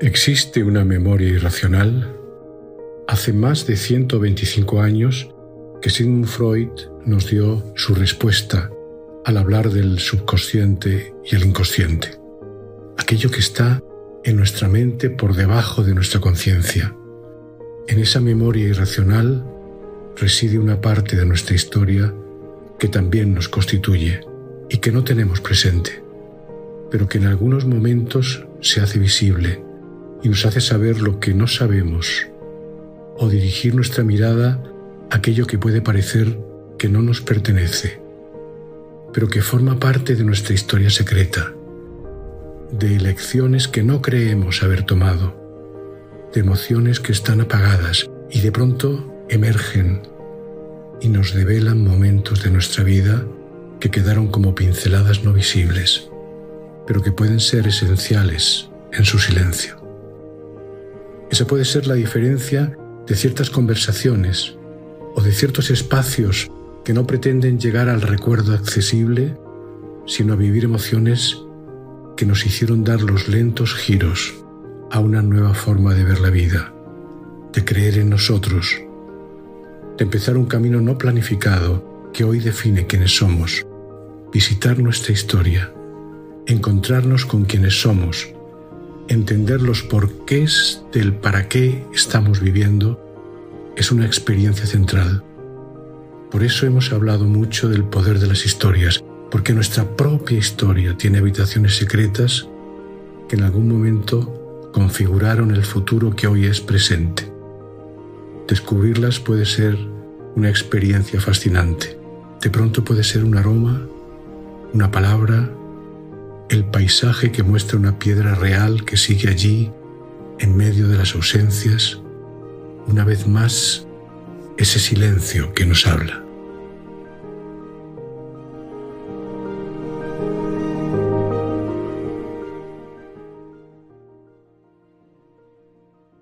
¿Existe una memoria irracional? Hace más de 125 años que Sigmund Freud nos dio su respuesta al hablar del subconsciente y el inconsciente, aquello que está en nuestra mente por debajo de nuestra conciencia. En esa memoria irracional reside una parte de nuestra historia que también nos constituye y que no tenemos presente, pero que en algunos momentos se hace visible y nos hace saber lo que no sabemos o dirigir nuestra mirada a aquello que puede parecer que no nos pertenece, pero que forma parte de nuestra historia secreta, de elecciones que no creemos haber tomado, de emociones que están apagadas y de pronto emergen y nos develan momentos de nuestra vida que quedaron como pinceladas no visibles, pero que pueden ser esenciales en su silencio. Esa puede ser la diferencia de ciertas conversaciones o de ciertos espacios que no pretenden llegar al recuerdo accesible, sino a vivir emociones que nos hicieron dar los lentos giros a una nueva forma de ver la vida, de creer en nosotros, de empezar un camino no planificado que hoy define quiénes somos, visitar nuestra historia, encontrarnos con quienes somos, entender los porqués del para qué estamos viviendo, es una experiencia central. Por eso hemos hablado mucho del poder de las historias, porque nuestra propia historia tiene habitaciones secretas que en algún momento configuraron el futuro que hoy es presente. Descubrirlas puede ser una experiencia fascinante. De pronto puede ser un aroma, una palabra, el paisaje que muestra una piedra real que sigue allí en medio de las ausencias, una vez más ese silencio que nos habla.